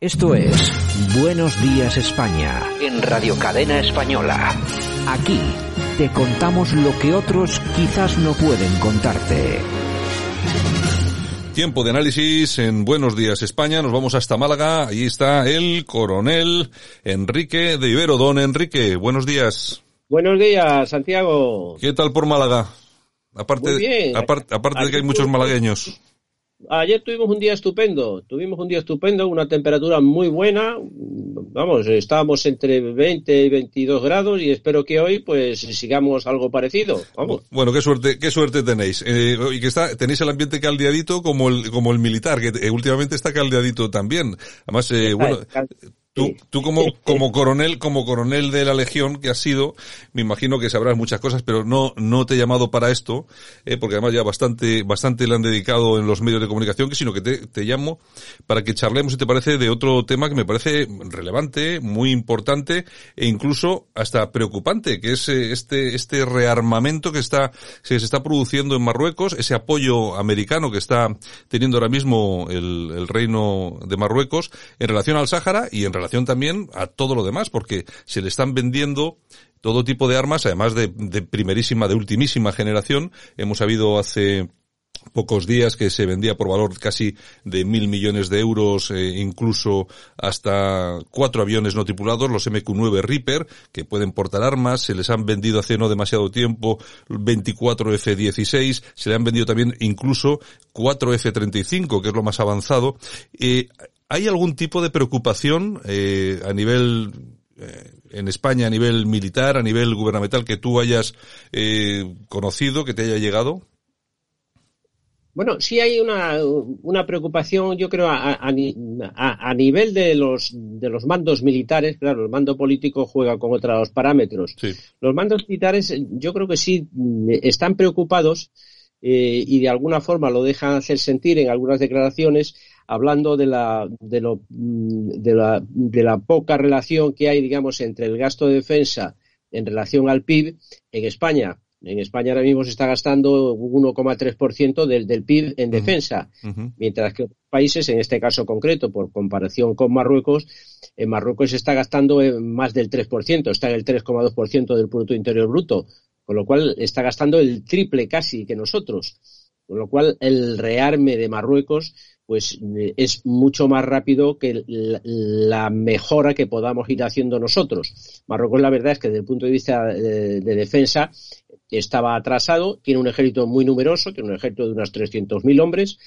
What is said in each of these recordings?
Esto es Buenos Días España en Radio Cadena Española. Aquí te contamos lo que otros quizás no pueden contarte. Tiempo de análisis en Buenos Días España. Nos vamos hasta Málaga. Allí está el coronel Enrique de Ibero. Don Enrique, buenos días. Buenos días, Santiago. ¿Qué tal por Málaga? Aparte, Muy bien. aparte, aparte de que hay muchos malagueños. Ayer tuvimos un día estupendo, tuvimos un día estupendo, una temperatura muy buena, vamos, estábamos entre 20 y 22 grados y espero que hoy pues sigamos algo parecido, vamos. Bueno, qué suerte, qué suerte tenéis. Eh, y que está, tenéis el ambiente caldeadito como el, como el militar, que eh, últimamente está caldeadito también. Además, eh, bueno, Tú, tú como, como coronel, como coronel de la Legión que has sido, me imagino que sabrás muchas cosas, pero no, no te he llamado para esto, eh, porque además ya bastante, bastante le han dedicado en los medios de comunicación, que sino que te, te llamo para que charlemos, si te parece, de otro tema que me parece relevante, muy importante, e incluso hasta preocupante, que es eh, este, este rearmamento que está, que se está produciendo en Marruecos, ese apoyo americano que está teniendo ahora mismo el, el reino de Marruecos en relación al Sáhara y en relación también a todo lo demás, porque se le están vendiendo todo tipo de armas, además de, de primerísima, de ultimísima generación. Hemos sabido hace pocos días que se vendía por valor casi de mil millones de euros, eh, incluso hasta cuatro aviones no tripulados, los MQ-9 Reaper, que pueden portar armas, se les han vendido hace no demasiado tiempo 24 F-16, se le han vendido también incluso 4 F-35, que es lo más avanzado. Eh, ¿Hay algún tipo de preocupación eh, a nivel eh, en España, a nivel militar, a nivel gubernamental, que tú hayas eh, conocido, que te haya llegado? Bueno, sí hay una, una preocupación, yo creo, a, a, a, nivel de los, de los mandos militares. Claro, el mando político juega con otros parámetros. Sí. Los mandos militares, yo creo que sí están preocupados eh, y de alguna forma lo dejan hacer sentir en algunas declaraciones, hablando de la, de, lo, mm, de, la, de la poca relación que hay, digamos, entre el gasto de defensa en relación al PIB en España. En España ahora mismo se está gastando un 1,3% del, del PIB en defensa, Uh -huh. mientras que otros países, en este caso concreto, por comparación con Marruecos, en Marruecos se está gastando en más del 3%, está en el 3,2% del Producto Interior Bruto, con lo cual está gastando el triple casi que nosotros. Con lo cual el rearme de Marruecos pues es mucho más rápido que la mejora que podamos ir haciendo nosotros. Marruecos la verdad es que desde el punto de vista de, de defensa estaba atrasado, tiene un ejército muy numeroso, tiene un ejército de unos 300.000 hombres,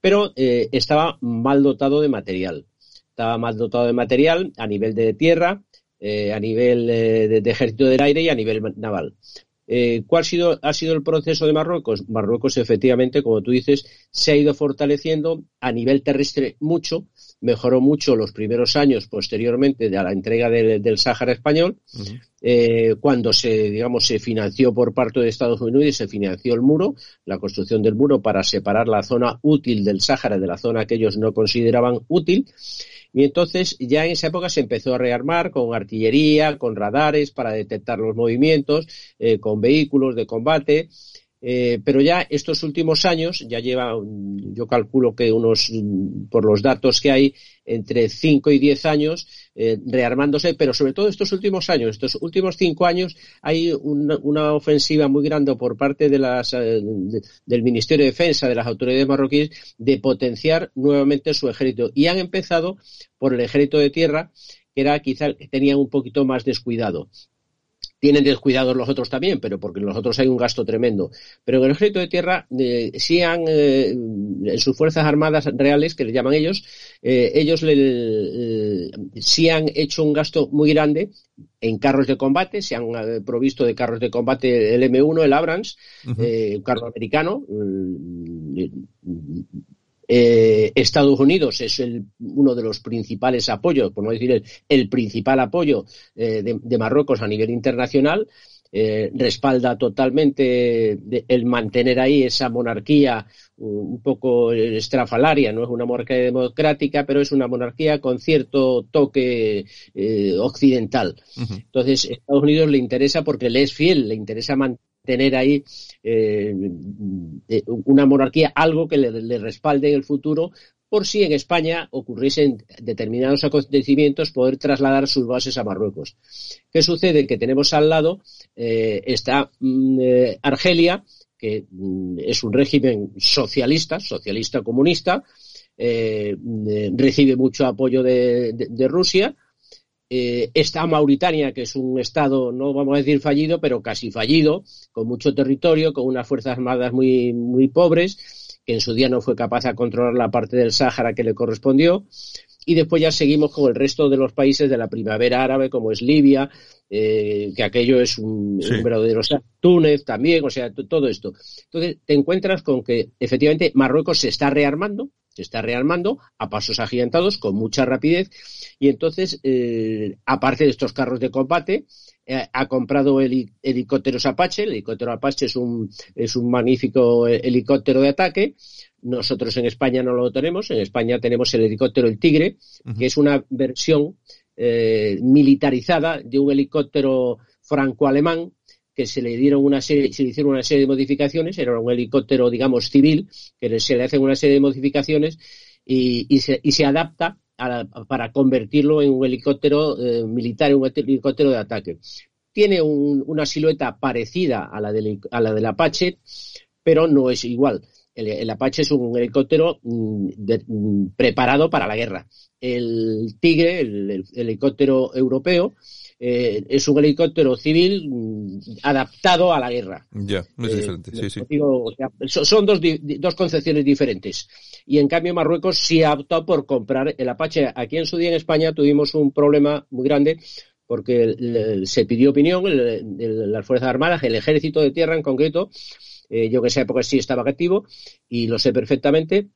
pero eh, estaba mal dotado de material. Estaba mal dotado de material a nivel de tierra, eh, a nivel eh, de, ejército del aire y a nivel naval. Eh, ¿Cuál ha sido, ha sido el proceso de Marruecos? Marruecos, efectivamente, como tú dices, se ha ido fortaleciendo a nivel terrestre mucho, mejoró mucho los primeros años posteriormente de la entrega de, del Sáhara español, uh -huh. eh, cuando se, digamos, se financió por parte de Estados Unidos y se financió el muro, la construcción del muro para separar la zona útil del Sáhara de la zona que ellos no consideraban útil. Y entonces ya en esa época se empezó a rearmar con artillería, con radares para detectar los movimientos, eh, con vehículos de combate. Eh, pero ya estos últimos años, ya lleva, yo calculo que unos, por los datos que hay, entre 5 y 10 años eh, rearmándose, pero sobre todo estos últimos años, estos últimos cinco años, hay una, ofensiva muy grande por parte de las, eh, de, del Ministerio de Defensa, de las autoridades marroquíes, de potenciar nuevamente su ejército. Y han empezado por el ejército de tierra, que era quizá tenían un poquito más descuidado tienen descuidados los otros también, pero porque en los otros hay un gasto tremendo. Pero en el ejército de tierra eh, sí han, eh, en sus fuerzas armadas reales, que le llaman ellos, eh, ellos le, le, sí han hecho un gasto muy grande en carros de combate, se han eh, provisto de carros de combate el M1, el Abrams, uh -huh. un carro americano, Eh, Estados Unidos es el, uno de los principales apoyos, por no decir el, principal apoyo eh, de, Marruecos a nivel internacional. Eh, respalda totalmente el mantener ahí esa monarquía un poco estrafalaria, no es una monarquía democrática, pero es una monarquía con cierto toque occidental. Entonces, Estados Unidos le interesa porque le es fiel, le interesa mantener ahí eh, una monarquía, algo que le, respalde en el futuro por si en España ocurriesen determinados acontecimientos, poder trasladar sus bases a Marruecos. ¿Qué sucede? Que tenemos al lado eh, está mm, eh, Argelia, que mm, es un régimen socialista, socialista comunista, mm, recibe mucho apoyo de Rusia, eh, está Mauritania, que es un estado, no vamos a decir fallido, pero casi fallido, con mucho territorio, con unas fuerzas armadas muy, muy pobres, que en su día no fue capaz de controlar la parte del Sáhara que le correspondió. Y después ya seguimos con el resto de los países de la primavera árabe, como es Libia, eh, que aquello es un, verdadero. O sea, Túnez también, o sea, todo esto. Entonces, te encuentras con que efectivamente Marruecos se está rearmando, se está rearmando a pasos agigantados, con mucha rapidez, y entonces, eh, aparte de estos carros de combate, eh, ha comprado helicópteros Apache. El helicóptero Apache es un, es un magnífico helicóptero de ataque. Nosotros en España no lo tenemos. En España tenemos el helicóptero El Tigre, que es una versión eh, militarizada de un helicóptero franco-alemán que se le dieron una serie, se le hicieron una serie de modificaciones, era un helicóptero, digamos, civil, que se le hacen una serie de modificaciones y, se, y se, adapta para convertirlo en un helicóptero eh, militar, un helicóptero de ataque. Tiene una silueta parecida a la, del, a la del Apache, pero no es igual. El, Apache es un helicóptero mm, mm, preparado para la guerra. El Tigre, el helicóptero europeo, eh, es un helicóptero civil mm, adaptado a la guerra. Ya, es eh, diferente, sí, sí. son dos, dos concepciones diferentes. Y en cambio Marruecos sí ha optado por comprar el Apache. Aquí en su día en España tuvimos un problema muy grande porque se pidió opinión, las Fuerzas Armadas, el Ejército de Tierra en concreto, eh, yo que esa época sí estaba activo y lo sé perfectamente,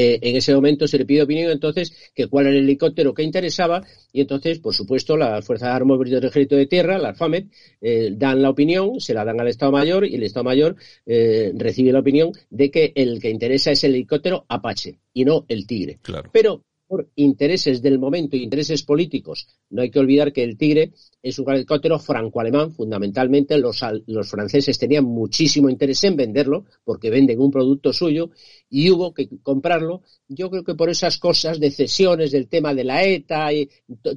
eh, en ese momento se le pide opinión entonces que cuál era el helicóptero que interesaba y entonces, por supuesto, las Fuerzas Armadas del Ejército de Tierra, la FAMED, eh, dan la opinión, se la dan al Estado Mayor y el Estado Mayor eh, recibe la opinión de que el que interesa es el helicóptero Apache y no el Tigre. Claro. Pero por intereses del momento, intereses políticos. No hay que olvidar que el Tigre es un helicóptero franco-alemán. Fundamentalmente, los, los, franceses tenían muchísimo interés en venderlo porque venden un producto suyo y hubo que comprarlo. Yo creo que por esas cosas de cesiones, del tema de la ETA, y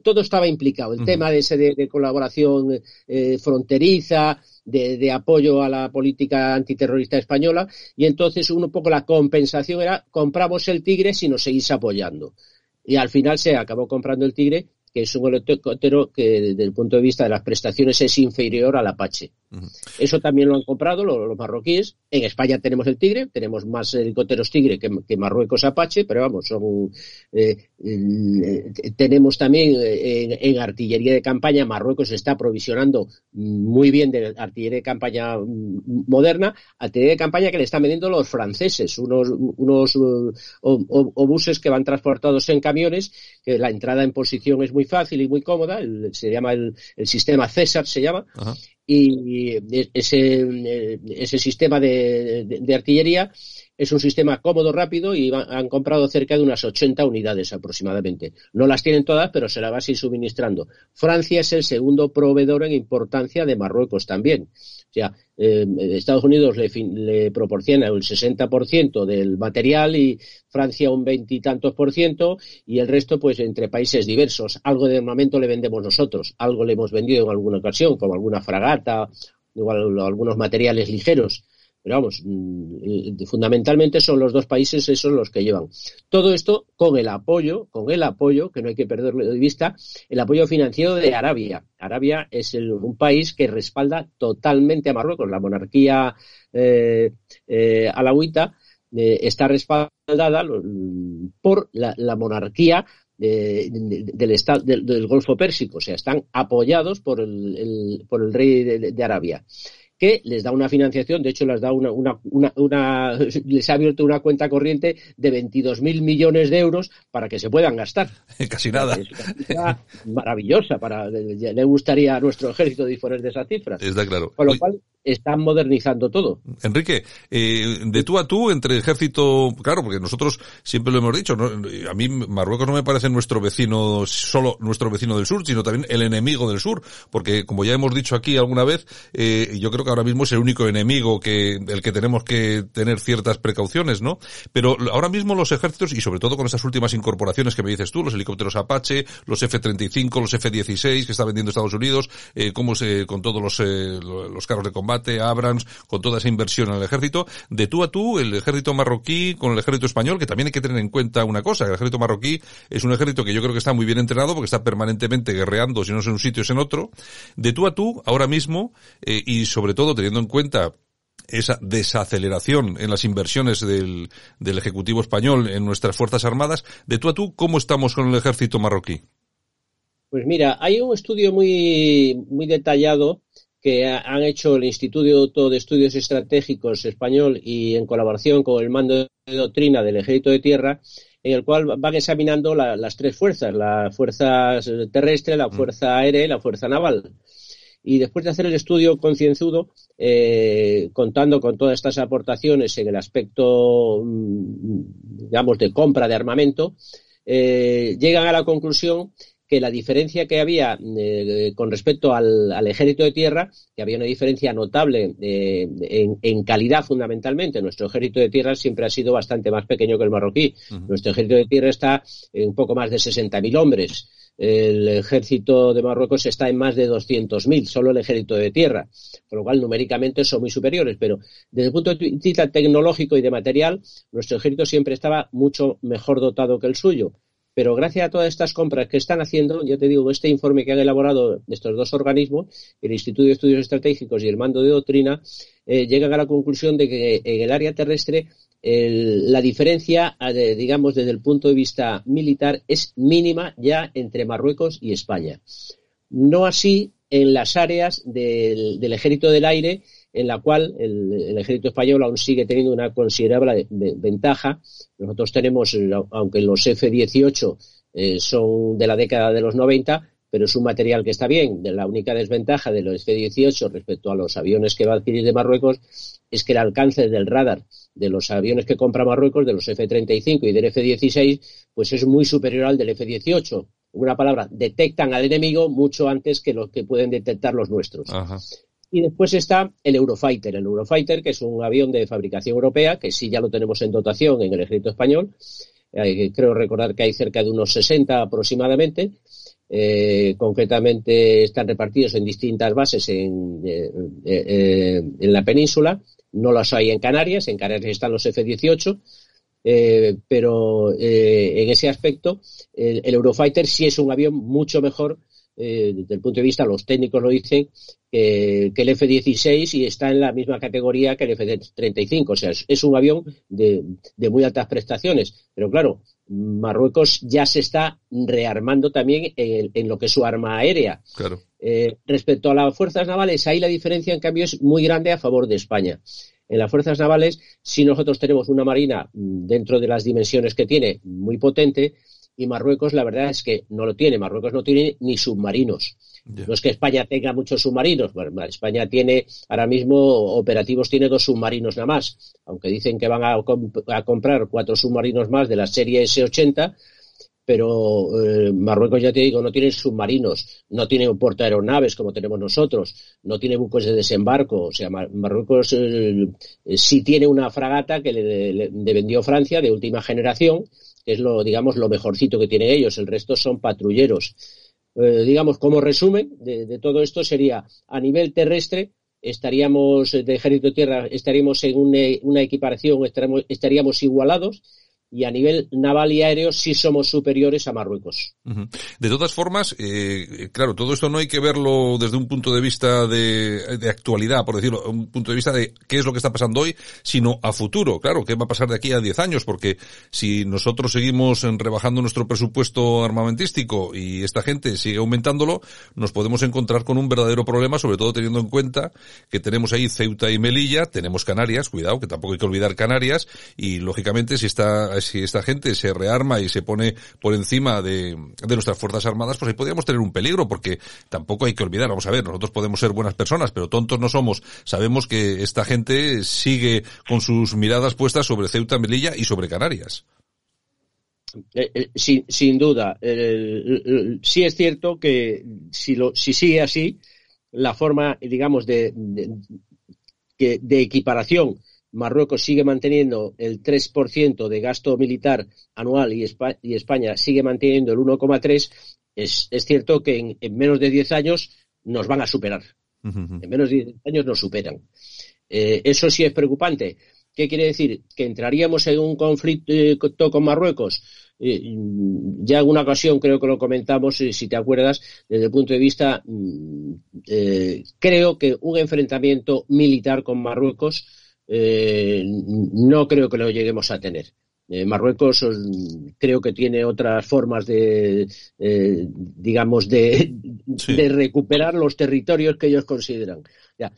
todo estaba implicado. El tema de ese de, colaboración eh, fronteriza, de, de, apoyo a la política antiterrorista española y entonces un poco la compensación era compramos el Tigre si nos seguís apoyando y al final se acabó comprando el Tigre que es un helicóptero que desde el punto de vista de las prestaciones es inferior al Apache. Eso también lo han comprado los, marroquíes. En España tenemos el Tigre, tenemos más helicópteros Tigre que, Marruecos Apache, pero vamos, son, eh, eh, tenemos también eh, en, artillería de campaña, Marruecos está provisionando muy bien de artillería de campaña mm, moderna, artillería de campaña que le están vendiendo los franceses, unos, unos obuses que van transportados en camiones, que la entrada en posición es muy fácil y muy cómoda, se llama el, sistema César, se llama, y ese, ese sistema de, artillería es un sistema cómodo, rápido y han comprado cerca de unas 80 unidades aproximadamente. No las tienen todas, pero se las va a ir suministrando. Francia es el segundo proveedor en importancia de Marruecos también. O sea, eh, Estados Unidos le, proporciona el 60% del material y Francia un veintitantos por ciento y el resto pues entre países diversos. Algo de armamento le vendemos nosotros, algo le hemos vendido en alguna ocasión, como alguna fragata, igual algunos materiales ligeros. Pero vamos, mm, fundamentalmente son los dos países esos los que llevan. Todo esto con el apoyo, con el apoyo, que no hay que perderlo de vista, el apoyo financiero de Arabia. Arabia es un país que respalda totalmente a Marruecos. La monarquía eh, eh, alawita eh, está respaldada por la, monarquía del, estado, del, Golfo Pérsico, o sea, están apoyados por el, por el rey de Arabia. Que les da una financiación, de hecho les da una, una, una, les ha abierto una cuenta corriente de 22.000 millones de euros para que se puedan gastar. Casi nada. Es una maravillosa para le gustaría a nuestro ejército disponer de esas cifras. Está claro. Con lo cual están modernizando todo. Enrique, eh, de tú a tú entre ejército, claro, porque nosotros siempre lo hemos dicho, a mí Marruecos no me parece nuestro vecino, solo nuestro vecino del sur, sino también el enemigo del sur, porque como ya hemos dicho aquí alguna vez, eh, yo creo que ahora mismo es el único enemigo que, el que tenemos que tener ciertas precauciones, ¿no? Pero ahora mismo los ejércitos, y sobre todo con estas últimas incorporaciones que me dices tú, los helicópteros Apache, los F-35, los F-16 que está vendiendo Estados Unidos, eh, cómo se, con todos los, eh, los carros de combate, Abrams, con toda esa inversión en el ejército, de tú a tú, el ejército marroquí con el ejército español, que también hay que tener en cuenta una cosa, el ejército marroquí es un ejército que yo creo que está muy bien entrenado porque está permanentemente guerreando, si no es en un sitio es en otro, de tú a tú, ahora mismo, eh, y sobre todo teniendo en cuenta esa desaceleración en las inversiones del, del Ejecutivo español en nuestras Fuerzas Armadas, de tú a tú, ¿cómo estamos con el ejército marroquí? Pues mira, hay un estudio muy, muy detallado que han hecho el Instituto de Estudios Estratégicos Español y en colaboración con el mando de doctrina del Ejército de Tierra, en el cual van examinando las tres fuerzas, la fuerza terrestre, la mm. fuerza aérea y la fuerza naval. Y después de hacer el estudio concienzudo, eh, contando con todas estas aportaciones en el aspecto, mm, digamos, de compra de armamento, eh, llegan a la conclusión que la diferencia que había eh, con respecto al, ejército de tierra, que había una diferencia notable eh, en, calidad fundamentalmente. Nuestro ejército de tierra siempre ha sido bastante más pequeño que el marroquí. Nuestro ejército de tierra está en un poco más de 60.000 hombres. El ejército de Marruecos está en más de 200.000, solo el ejército de tierra, por lo cual numéricamente son muy superiores, pero desde el punto de vista tecnológico y de material, nuestro ejército siempre estaba mucho mejor dotado que el suyo. Pero gracias a todas estas compras que están haciendo, ya te digo, este informe que han elaborado estos dos organismos, el Instituto de Estudios Estratégicos y el Mando de Doctrina, eh, llegan a la conclusión de que en el área terrestre la diferencia, digamos, desde el punto de vista militar es mínima ya entre Marruecos y España. No así en las áreas del Ejército del Aire en la cual el, ejército español aún sigue teniendo una considerable ventaja. Nosotros tenemos, aunque los F-18 eh, son de la década de los 90, pero es un material que está bien. La única desventaja de los F-18 respecto a los aviones que va a adquirir de Marruecos es que el alcance del radar de los aviones que compra Marruecos, de los F-35 y del F-16, pues es muy superior al del F-18. Una palabra, detectan al enemigo mucho antes que los que pueden detectar los nuestros. Y después está el Eurofighter. El Eurofighter, que es un avión de fabricación europea, que sí ya lo tenemos en dotación en el ejército español. Eh, creo recordar que hay cerca de unos 60 aproximadamente. Eh, concretamente están repartidos en distintas bases en, eh, en la península. No las hay en Canarias. En Canarias están los F-18. pero en ese aspecto, el, Eurofighter sí es un avión mucho mejor eh, desde el punto de vista, los técnicos lo dicen, que, el F-16 y está en la misma categoría que el F-35. O sea, es, un avión de, muy altas prestaciones. Pero claro, Marruecos ya se está rearmando también en, lo que es su arma aérea. Eh, respecto a las fuerzas navales, ahí la diferencia, en cambio, es muy grande a favor de España. En las fuerzas navales, si nosotros tenemos una marina mm, dentro de las dimensiones que tiene muy potente, y Marruecos la verdad es que no lo tiene. Marruecos no tiene ni submarinos. No es que España tenga muchos submarinos. España tiene, ahora mismo, operativos tiene dos submarinos nada más. Aunque dicen que van a, comprar cuatro submarinos más de la serie S-80, pero eh, Marruecos, ya te digo, no tiene submarinos, no tiene un puerto de aeronaves como tenemos nosotros, no tiene buques de desembarco. O sea, Marruecos eh, sí tiene una fragata que le vendió Francia de última generación, que es lo, digamos, lo mejorcito que tienen ellos. El resto son patrulleros. Eh, digamos, como resumen de, todo esto sería a nivel terrestre estaríamos de ejército tierra estaríamos en una, equiparación estaríamos, igualados y a nivel naval y aéreo sí somos superiores a Marruecos. De todas formas, eh, claro, todo esto no hay que verlo desde un punto de vista de, actualidad, por decirlo, un punto de vista de qué es lo que está pasando hoy, sino a futuro. Claro, qué va a pasar de aquí a 10 años, porque si nosotros seguimos rebajando nuestro presupuesto armamentístico y esta gente sigue aumentándolo, nos podemos encontrar con un verdadero problema, sobre todo teniendo en cuenta que tenemos ahí Ceuta y Melilla, tenemos Canarias, cuidado, que tampoco hay que olvidar Canarias, y lógicamente si esta, si esta gente se rearma y se pone por encima de, nuestras Fuerzas Armadas, pues ahí podríamos tener un peligro, porque tampoco hay que olvidar, vamos a ver, nosotros podemos ser buenas personas, pero tontos no somos. Sabemos que esta gente sigue con sus miradas puestas sobre Ceuta, Melilla y sobre Canarias. Eh, eh, sin, duda, sí es cierto que si, lo, si sigue así, la forma, digamos, de, de, de equiparación, Marruecos sigue manteniendo el 3% de gasto militar anual y, España, sigue manteniendo el 1,3%, es, es, cierto que en, menos de 10 años nos van a superar. En menos de 10 años nos superan. Eh, eso sí es preocupante. ¿Qué quiere decir? Que entraríamos en un conflicto con Marruecos eh, ya en una ocasión creo que lo comentamos, eh, si te acuerdas, desde el punto de vista, mm, eh, creo que un enfrentamiento militar con Marruecos no creo que lo lleguemos a tener. Marruecos creo que tiene otras formas de, digamos, de, de, recuperar los territorios que ellos consideran. Ya,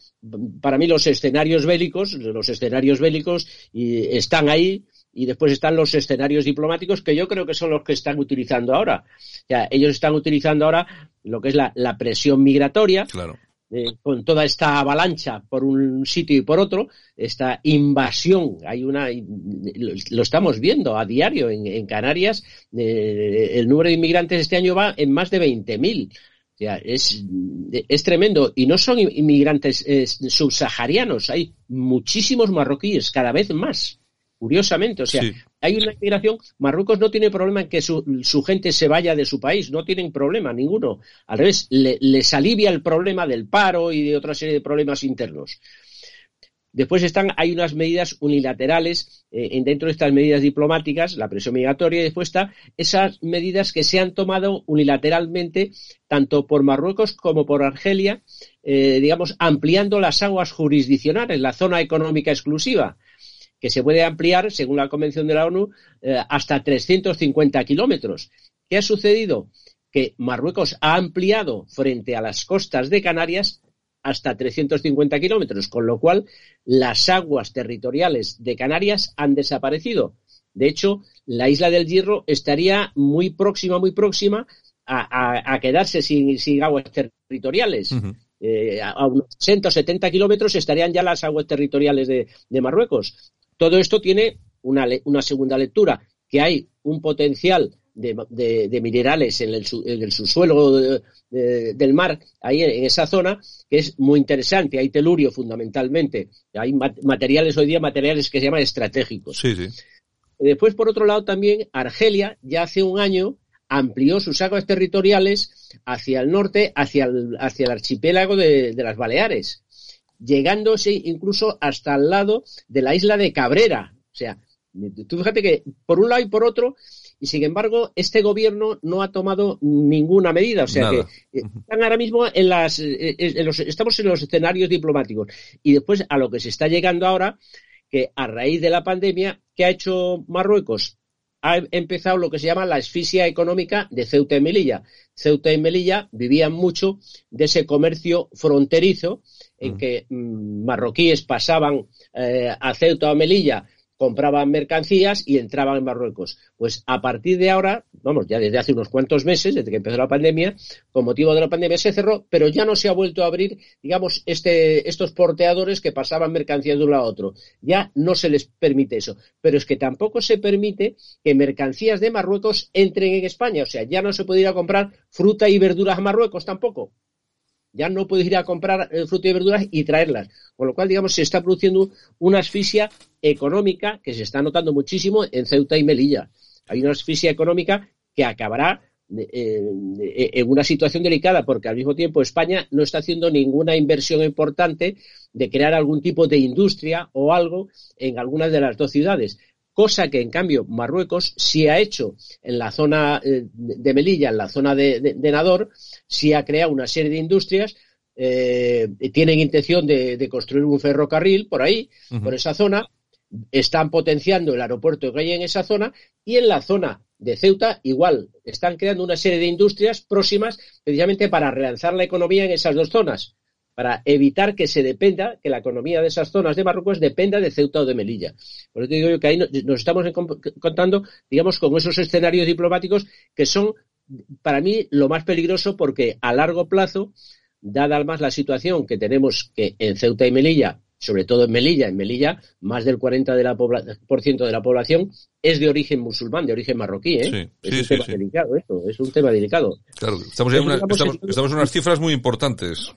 para mí los escenarios bélicos, los escenarios bélicos están ahí, y después están los escenarios diplomáticos que yo creo que son los que están utilizando ahora. ellos están utilizando ahora lo que es la, presión migratoria. Eh, con toda esta avalancha por un sitio y por otro, esta invasión, hay una, lo estamos viendo a diario en, Canarias, eh, el número de inmigrantes este año va en más de 20.000. O sea, es, es tremendo. Y no son inmigrantes eh, subsaharianos, hay muchísimos marroquíes, cada vez más curiosamente. O sea, hay una inmigración. Marruecos no tiene problema en que su, gente se vaya de su país, no tienen problema ninguno. Al revés, les alivia el problema del paro y de otra serie de problemas internos. Después están, hay unas medidas unilaterales eh, dentro de estas medidas diplomáticas, la presión migratoria, y después está esas medidas que se han tomado unilateralmente tanto por Marruecos como por Argelia, eh, digamos, ampliando las aguas jurisdiccionales, la zona económica exclusiva que se puede ampliar, según la Convención de la ONU, eh, hasta 350 kilómetros. ¿Qué ha sucedido? Que Marruecos ha ampliado frente a las costas de Canarias hasta 350 kilómetros, con lo cual las aguas territoriales de Canarias han desaparecido. De hecho, la isla del Hierro estaría muy próxima, muy próxima a, quedarse sin, aguas territoriales. Eh, a unos 60 o 70 kilómetros estarían ya las aguas territoriales de Marruecos. Todo esto tiene una, una segunda lectura, que hay un potencial de, minerales en el, subsuelo del mar, ahí en esa zona, que es muy interesante. Hay telurio fundamentalmente. Hay materiales hoy día, materiales que se llaman estratégicos. Sí, sí. Después, por otro lado, también Argelia ya hace un año amplió sus aguas territoriales hacia el norte, hacia el, hacia el archipiélago de las Baleares llegándose incluso hasta el lado de la isla de Cabrera. O sea, tú fíjate que por un lado y por otro, y sin embargo, este gobierno no ha tomado ninguna medida. O sea que eh, están ahora mismo en las, eh, eh, estamos en los escenarios diplomáticos. Y después a lo que se está llegando ahora, que a raíz de la pandemia, ¿qué ha hecho Marruecos? ha empezado lo que se llama la asfixia económica de Ceuta y Melilla. Ceuta y Melilla vivían mucho de ese comercio fronterizo en que mm, marroquíes pasaban eh, a Ceuta o Melilla compraban mercancías y entraban en Marruecos. Pues a partir de ahora, vamos, ya desde hace unos cuantos meses, desde que empezó la pandemia, con motivo de la pandemia se cerró, pero ya no se ha vuelto a abrir, digamos, este, estos porteadores que pasaban mercancías de un lado a otro. Ya no se les permite eso. Pero es que tampoco se permite que mercancías de Marruecos entren en España. O sea, ya no se puede ir a comprar fruta y verduras a Marruecos tampoco ya no puedes ir a comprar eh, y verduras y traerlas. Con lo cual, digamos, se está produciendo una asfixia económica que se está notando muchísimo en Ceuta y Melilla. Hay una asfixia económica que acabará eh, en una situación delicada porque al mismo tiempo España no está haciendo ninguna inversión importante de crear algún tipo de industria o algo en algunas de las dos ciudades. Cosa que en cambio Marruecos sí ha hecho en la zona eh, de Melilla, en la zona de, Nador, sí ha creado una serie de industrias, eh, tienen intención de, construir un ferrocarril por ahí, por esa zona, están potenciando el aeropuerto que hay en esa zona y en la zona de Ceuta igual están creando una serie de industrias próximas precisamente para relanzar la economía en esas dos zonas para evitar que se dependa, que la economía de esas zonas de Marruecos dependa de Ceuta o de Melilla. Por eso te digo yo que ahí nos estamos contando, digamos, con esos escenarios diplomáticos que son, para mí, lo más peligroso porque a largo plazo, dada además la situación que tenemos que en Ceuta y Melilla, sobre todo en Melilla, en Melilla, más del 40% de la, por ciento de la población es de origen musulmán, de origen marroquí, ¿eh? es un tema delicado esto, es un tema delicado. Claro, estamos, estamos en unas cifras muy importantes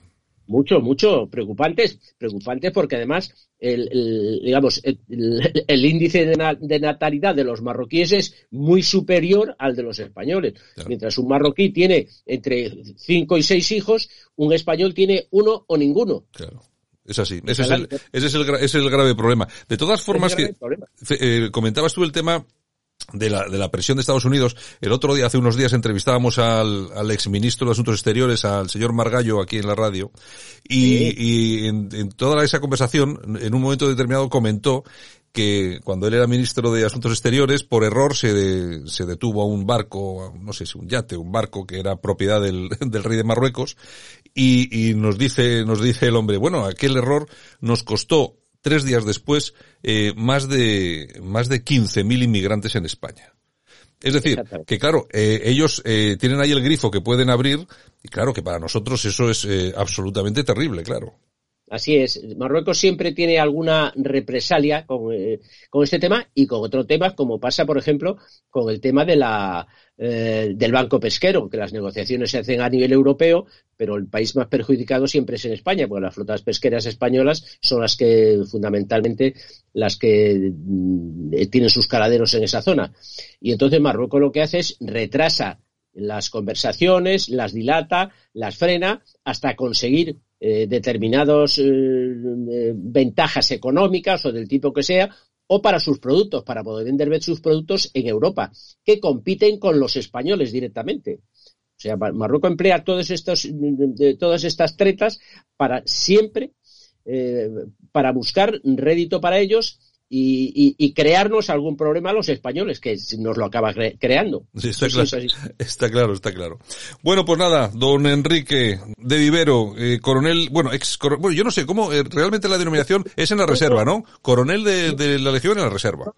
mucho, mucho preocupantes, preocupantes porque además el, digamos el, índice de, natalidad de los marroquíes es muy superior al de los españoles. Mientras un marroquí tiene entre cinco y seis hijos, un español tiene uno o ninguno. Claro. Es así. Ese es, el, ese es el, grave problema. De todas formas, que eh, comentabas tú el tema de la, de la presión de Estados Unidos. El otro día, hace unos días, entrevistábamos al, al exministro de Asuntos Exteriores, al señor Margallo, aquí en la radio, y, y en, en, toda esa conversación, en un momento determinado comentó que cuando él era ministro de Asuntos Exteriores, por error se, se detuvo a un barco, no sé si un yate, un barco que era propiedad del, del rey de Marruecos, y, y nos dice, nos dice el hombre, bueno, aquel error nos costó tres días después, eh, más de, más de 15.000 inmigrantes en España. Es decir, que claro, eh, ellos eh, tienen ahí el grifo que pueden abrir y claro que para nosotros eso es absolutamente terrible, claro. Así es. Marruecos siempre tiene alguna represalia con, eh, con, este tema y con otros temas, como pasa, por ejemplo, con el tema de la, eh, del banco pesquero, que las negociaciones se hacen a nivel europeo, pero el país más perjudicado siempre es en España, porque las flotas pesqueras españolas son las que, fundamentalmente, las que mm, tienen sus caladeros en esa zona. Y entonces Marruecos lo que hace es retrasa las conversaciones, las dilata, las frena, hasta conseguir eh, determinadas eh, ventajas económicas o del tipo que sea, o para sus productos, para poder vender sus productos en Europa, que compiten con los españoles directamente. O sea, Marruecos emplea todos estos, todas estas tretas para siempre, eh, para buscar rédito para ellos y, crearnos algún problema a los españoles, que nos lo acaba creando. está, claro, está, claro, Bueno, pues nada, don Enrique de Vivero, eh, coronel, bueno, ex bueno, yo no sé cómo, eh, realmente la denominación es en la reserva, ¿no? Coronel de, la Legión en la reserva.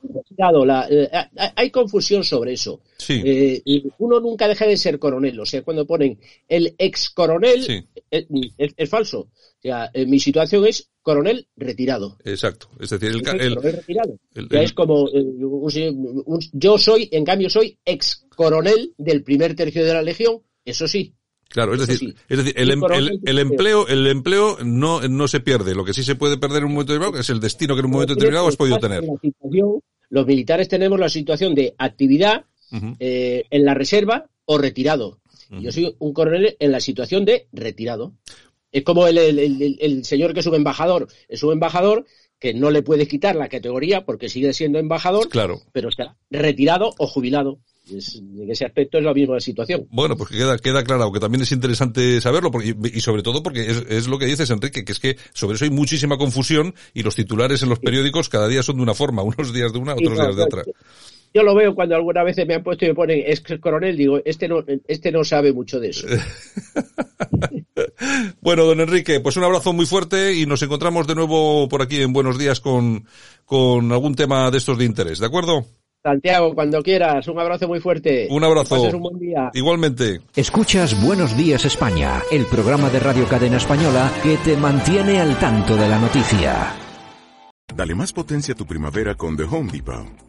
Eh, hay confusión sobre eso. Sí. uno nunca deja de ser coronel, o sea, cuando ponen el ex coronel, es falso. O sea, mi situación es coronel retirado. Exacto. Es decir, el, coronel retirado. es como eh, yo soy, en cambio, soy ex coronel del primer tercio de la legión. Eso sí. Claro, es decir, es decir, el, em, el, empleo, el empleo no, no se pierde. Lo que sí se puede perder en un momento determinado es el destino que en un momento determinado has podido tener. Los militares tenemos la situación de actividad eh, en la reserva o retirado. Yo soy un coronel en la situación de retirado. Es como el, el, señor que es un embajador, es un embajador que no le puede quitar la categoría porque sigue siendo embajador, claro. pero está retirado o jubilado. En ese aspecto es la misma situación. Bueno, pues queda, queda claro, aunque también es interesante saberlo, porque, y sobre todo porque es, es, lo que dices, Enrique, que es que sobre eso hay muchísima confusión y los titulares en los periódicos cada día son de una forma, unos días de una, otros días de otra. Yo lo veo cuando alguna vez me han puesto y me ponen es coronel, digo, este no, este no sabe mucho de eso. bueno, don Enrique, pues un abrazo muy fuerte y nos encontramos de nuevo por aquí en Buenos Días con, con algún tema de estos de interés, ¿de acuerdo? Santiago, cuando quieras, un abrazo muy fuerte. Un abrazo. un buen día. Igualmente. Escuchas Buenos Días España, el programa de Radio Cadena Española que te mantiene al tanto de la noticia. Dale más potencia a tu primavera con The Home Depot.